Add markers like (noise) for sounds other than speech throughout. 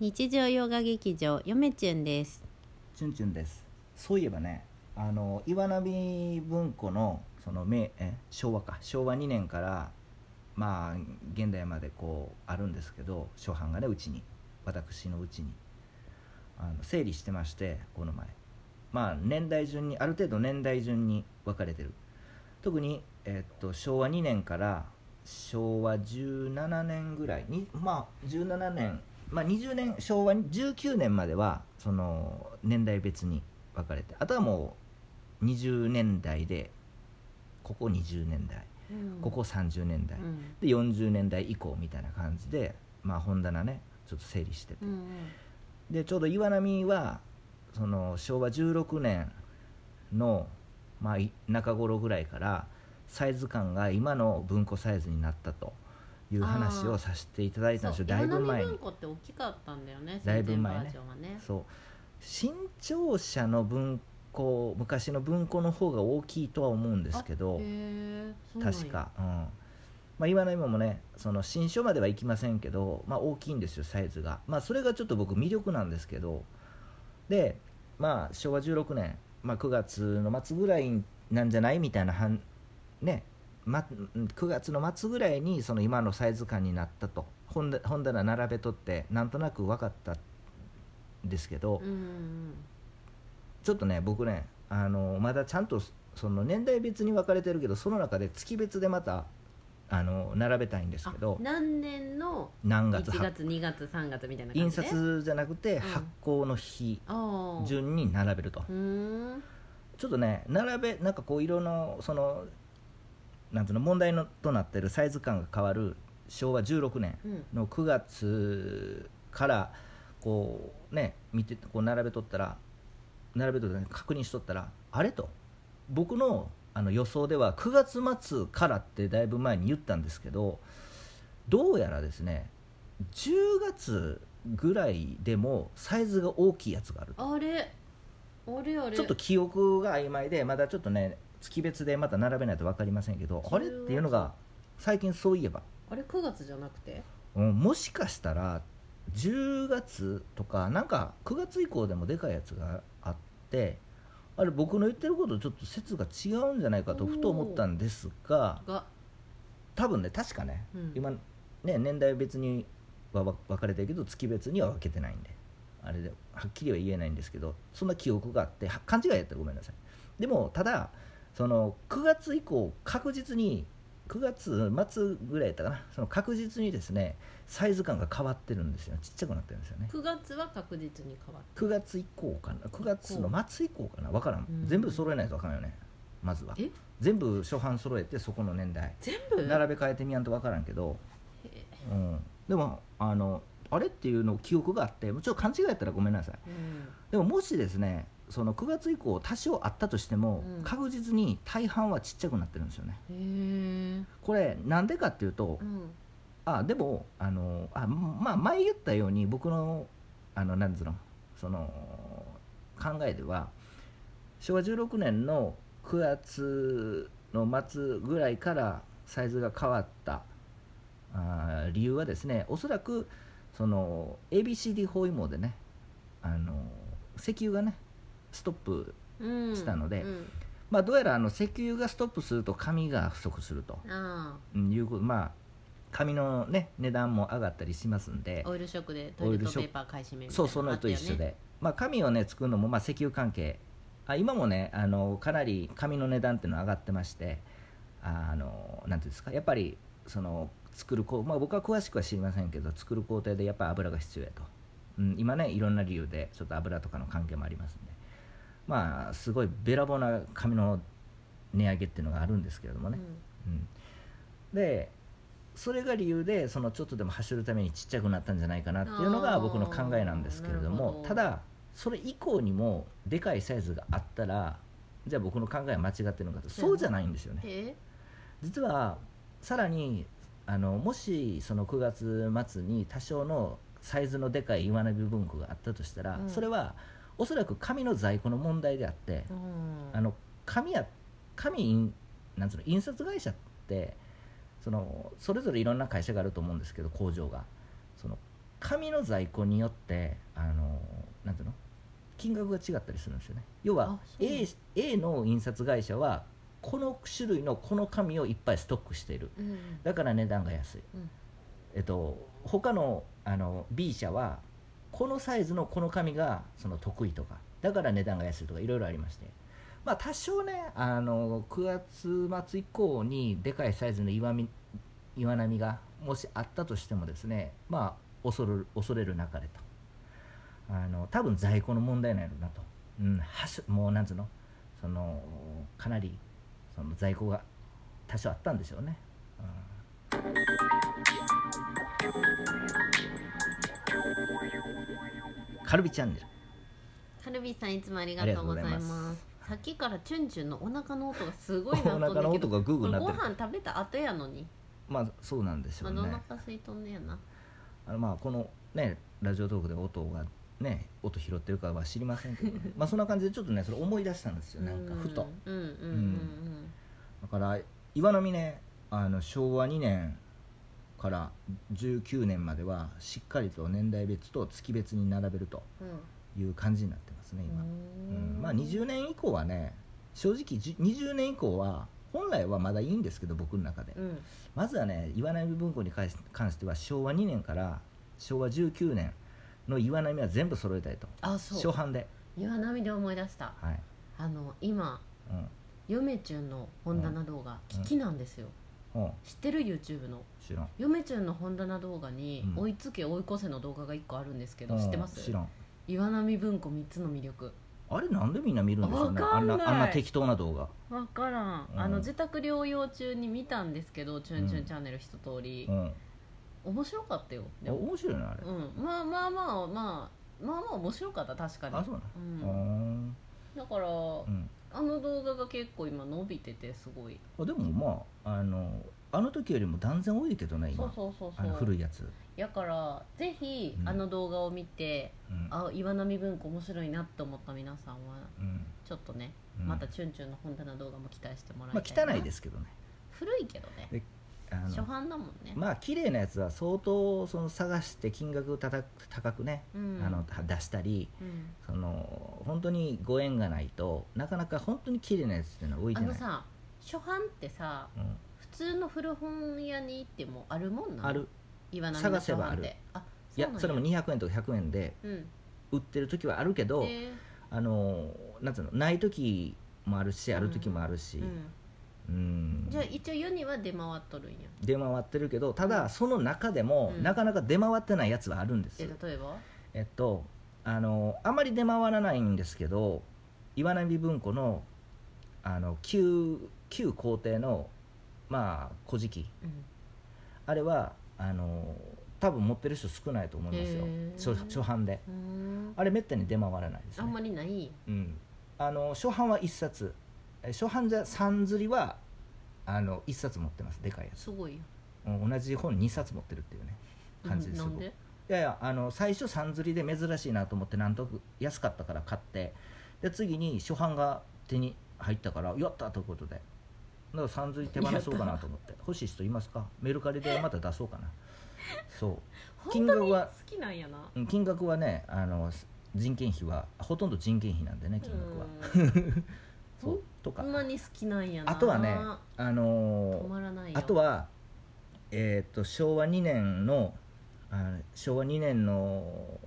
日常洋画劇場よめちゅんです。チュンチュンです。そういえばねあの岩波文庫のその明え昭和か。昭和2年からまあ現代までこうあるんですけど初版がねうちに。私のうちに。あの整理してましてこの前。まあ年代順にある程度年代順に分かれてる。特に、えっと昭和2年から昭和17年ぐらいにまあ17年まあ20年昭和19年まではその年代別に分かれてあとはもう20年代でここ20年代ここ30年代、うん。で40年代以降みたいな感じでまあ本棚ねちょっと整理してて、うんでちょうど岩波はその昭和16年の、まあ、い中頃ぐらいからサイズ感が今の文庫サイズになったという話をさせていただいたんですよ。だいぶ前に。文庫って大きかったんだよねだいぶ前そう。新潮社の文庫昔の文庫の方が大きいとは思うんですけど確か、うん。まあ、岩波もねその新書まではいきませんけど、まあ、大きいんですよサイズが、まあ、それがちょっと僕魅力なんですけど。でまあ昭和16年、まあ、9月の末ぐらいなんじゃない？みたいなはんねま、9月の末ぐらいにその今のサイズ感になったと。本棚並べとってなんとなく分かったんですけど、うんうんちょっとね僕ねあのまだちゃんとその年代別に分かれてるけどその中で月別でまたあの並べたいんですあけど何年の1何月は月2月3月みたいな感印刷じゃなくてん発行の日順に並べると、うーん。ちょっとね並べなんかこう色のそのなんていうの問題のとなってるサイズ感が変わる昭和16年うん。の9月からこうね見てこう並べとったら並べとって、ね、確認しとったらあれと。僕のあの予想では9月末からってだいぶ前に言ったんですけどどうやらですね10月ぐらいでもサイズが大きいやつがあると。あれ？あれあれ。ちょっと記憶が曖昧でまだちょっとね月別でまた並べないと分かりませんけどあれっていうのが最近そういえば。あれ9月じゃなくて？うん、もしかしたら10月とかなんか9月以降でもでかいやつがあってあれ僕の言ってることとちょっと説が違うんじゃないかとふと思ったんですがが多分ね確かね、うん。今ね年代別には分分かれてるけど月別には分けてないんで。あれではっきりは言えないんですけどそんな記憶があっては勘違いやったらごめんなさい。でもただその9月以降確実に9月末ぐらいやったかな。その確実にですねサイズ感が変わってるんですよ。ちっちゃくなってるんですよね。9月は確実に変わっ9月以降かな。9月の末以降かな。分からん、うん。全部揃えないと分からんよね。まずは。え？全部初版揃えてそこの年代。全部？並べ替えてみやんと分からんけど、へうん、でもあのあれっていうの記憶があってもうちょっと勘違いやったらごめんなさい。うん。でももしですねその9月以降多少あったとしても、うん。確実に大半はちっちゃくなってるんですよね。これなんでかっていうと、うん。あでもあのあまあ前言ったように僕のあのなんつうのその考えでは昭和16年の9月の末ぐらいからサイズが変わったあー理由はですねおそらくその ABCD 包囲網でねあの石油がねストップうん。したのでうん。まあどうやらあの石油がストップすると。紙が不足するということまあ紙のね値段も上がったりしますんで。あオイルショックでトイレットペーパー買い占めみたいなそうそのと一緒で、まあ、紙をね作るのもまあ石油関係。あ今もねあのかなり紙の値段っていうのは上がってまして。あのなんていうんですか。やっぱりその作るこう、まあ、僕は詳しくは知りませんけど作る工程でやっぱり油が必要やと、うん、今ねいろんな理由でちょっと油とかの関係もありますんでまあすごいべらぼうな紙の値上げっていうのがあるんですけれどもね、うん、でそれが理由でそのちょっとでも走るためにちっちゃくなったんじゃないかなっていうのが僕の考えなんですけれどもただそれ以降にもでかいサイズがあったらじゃあ僕の考えは間違ってるのかとそうじゃないんですよね。え実はさらにあのもしその9月末に多少のサイズのでかい岩波文庫があったとしたら、うん。それはおそらく紙の在庫の問題であって、うん。あの紙や紙印なんつうの印刷会社ってそのそれぞれいろんな会社があると思うんですけど工場が。その紙の在庫によってあのなんていうの金額が違ったりするんですよね。要は A, A の印刷会社はこの種類のこの紙をいっぱいストックしている。うん。だから値段が安い、うん。えっと他のあの B 社はこのサイズのこの紙がその得意とかだから値段が安いとかいろいろありまして。まあ多少ねあの9月末以降にでかいサイズの岩み岩波がもしあったとしてもですねまあ恐る恐れるなかれと。あの多分在庫の問題なんやろなと、うん、はしもうなんつうの？そのかなりその在庫が多少あったんでしょうね、うん。カルビチャンネルカルビさんいつもありがとうございます。さっきからチュンチュンのお腹の音がすごいなと (laughs) お思うんだけど腹の音がグーグーなってご飯食べた後やのに。まあそうなんでしょまうね、だお腹空いとんねやな。あのまあこのねラジオトークで音がね音拾ってるかは知りませんけど、ね、(laughs) まあそんな感じでちょっとねそれ思い出したんですよ。なんかふと。うんうんうんうんだから岩波ねあの昭和2年から19年まではしっかりと年代別と月別に並べるとうん。いう感じになってますね今、ううん。ん。まあ20年以降はね正直じ20年以降は本来はまだいいんですけど僕の中で、うん。まずはね岩波文庫に関しては昭和2年から昭和19年の岩波は全部揃えたいと。あそう。初版で。岩波で思い出した。はい、あの今うん。嫁チュンの本棚動画うん。聞きなんですよ。うん、知ってる？YouTube の。知らん。嫁チュンの本棚動画にうん。追いつけ追い越せの動画が1個あるんですけどうん。知ってます？知らん。岩波文庫3つの魅力。あれなんでみんな見るんでしょうね。わかんない。あんなあんな適当な動画。分からん、うん。あの自宅療養中に見たんですけど「チュンチュンチャンネル」一通り。う、ん。面白かったよ。であも面白いなあれ、うん。まあまあまあまあまあまあ面白かった確かに。あそうなうん。だから、うんあの動画が結構今伸びててすごい。あでもまああのあの時よりも断然多いけどねそう今そうそうそう。あの古いやつ、だからぜひうん。あの動画を見て、うん。あ岩波文庫面白いなって思った皆さんはうん。ちょっとね、うん。またチュンチュンの本棚動画も期待してもらいまたいな、あ汚いですけどね。古いけどね。であの初版だもんね、まあ綺麗なやつは相当その探して金額たた高くね、うん。あの出したりうん。その本当にご縁がないとなかなか本当に綺麗なやつっていうのは置いてない。あのさ初版ってさうん。普通の古本屋に行ってもあるもんなの？ある。岩波の探せばある。あいやそれも200円とか100円でうん。売ってる時はあるけど、えあのなんつうのない時もあるしある時もあるし、一応世には出回っとるんや。出回ってるけどただその中でも、うん。なかなか出回ってないやつはあるんです。え例えば？えっとあのあまり出回らないんですけど岩波文庫のあの旧旧皇帝のまあ古事記。うん。あれはあの多分持ってる人少ないと思いますよ。へー。初初版で。うーん。あれめったに出回らないですね。あんまりない？うん、あの初版は1冊。え初版じゃ3釣りはあの1冊持ってますでかいやつ。すごいよ。うん同じ本2冊持ってるっていうね感じですうんなんで？いやいやあの最初3釣りで珍しいなと思ってなんとなく安かったから買ってで次に初版が手に入ったからやったということで。だから3釣り手放そうかなと思って。欲しい人いますか？メルカリでまた出そうかな。そう。金額はきなんやな。うん金額はねあの人件費はほとんど人件費なんでね金額は。うんそうとか。に好きなんやな。あとはねあの止まらないよ。あとは、えー、と昭和2年のあ昭和2年の、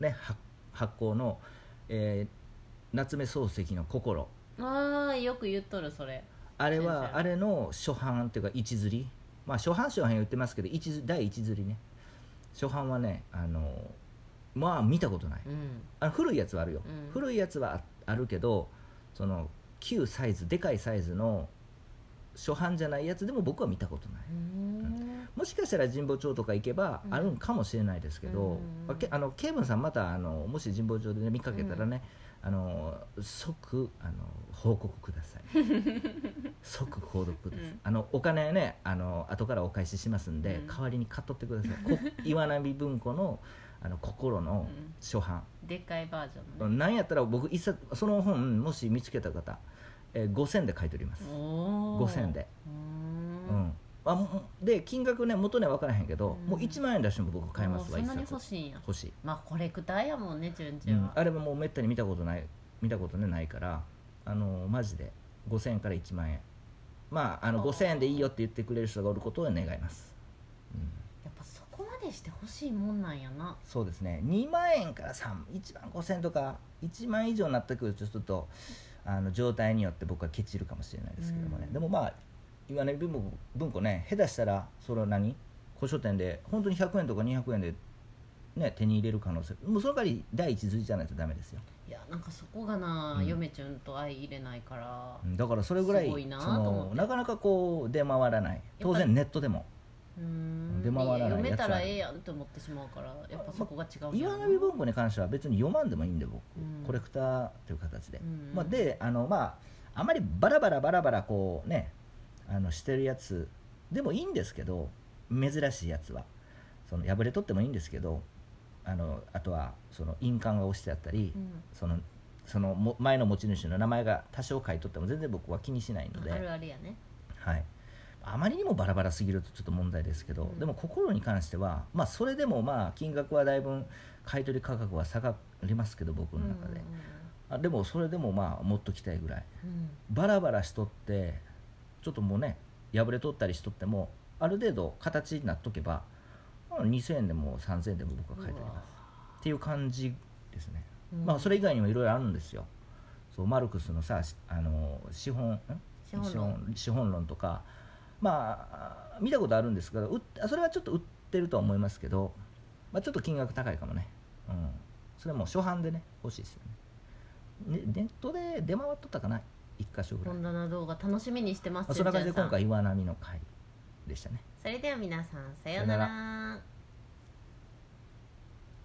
ね、発発行の、えー夏目漱石の「心。ああよく言っとるそれ」あれはあれの初版っていうか一釣り。まあ初版初版言ってますけど一釣第一釣りね。初版はねあのまあ見たことない。うん。あの古いやつはあるよ、うん。古いやつはああるけどその旧サイズでかいサイズの初版じゃないやつでも僕は見たことない。もしかしたら神保町とか行けばうん。あるんかもしれないですけど、うん。まあのケイブンさんまたあのもし神保町で、ね、見かけたらね、あの即あの報告ください。(laughs) 即報告ください、うん。あのお金ねあの後からお返ししますんで、うん。代わりに買っとってください。こ (laughs) 岩波文庫のあの心の初版、でっかいバージョンね。なんやったら僕一冊その本もし見つけた方、えー、5000で買い取ります。おー。5000で、ううん。ーん。あもうで金額ね元値は分からへんけど、うん。もう1万円出しても僕買いますわそんなに欲冊。しいんや。欲しい、まあコレクターやもんねチュンチュンは、うん。あれはもうめったに見たことない見たことねないからあのマジで5000円から1万円。まああのはあ5000円でいいよって言ってくれる人がおることを願います、うん、やっぱそでして欲しいもんなんやな。そうですね。2万円から3 1万5000円とか1万以上になってくるとちょっとあの状態によって僕はケチるかもしれないですけどもね、うん。でもまあ岩根文庫文庫ね下手したらそれは何？古書店で本当に100円とか200円で、ね、手に入れる可能性。もうその代わり第一釣りじゃないとダメですよ。いやなんかそこがな、うん。嫁ちゃんと相入れないからうん。だからそれぐらいなかなかこう出回らない。当然ネットでも出回らないやつは読めたらええやんって思ってしまうからやっぱそこが違うんや岩な波文庫に関しては別に読まんでもいいんで僕、うん。コレクターという形で、うん。まあ、であのまああまりバラバラバラバラこうねあのしてるやつでもいいんですけど珍しいやつは。その破れとってもいいんですけどあのあとはその印鑑が押してあったり、うん。そのそのも前の持ち主の名前が多少書いとっても全然僕は気にしないので、あるあるやね。はい、あまりにもバラバラすぎるとちょっと問題ですけど、うん。でも心に関しては、まあ、それでもまあ金額はだいぶ買い取り価格は下がりますけど僕の中で、あでもそれでもまあ持っときたいぐらい。うん。バラバラしとってちょっともうね破れとったりしとってもある程度形になっとけばまあ2000円でも3000円でも僕は買い取ります。っていう感じですね、うん。まあそれ以外にもいろいろあるんですよ。そうマルクスのさしあの資本ん？資本論。資本論とかまあ見たことあるんですけどそれはちょっと売ってるとは思いますけど、まあ、ちょっと金額高いかもね、うん、それも初版でね欲しいですよね。ねネットで出回っとったかな？一箇所ぐらい、本棚動画楽しみにしてますまあ、そんな感じで今回岩波の回でしたね。それでは皆さんさようなら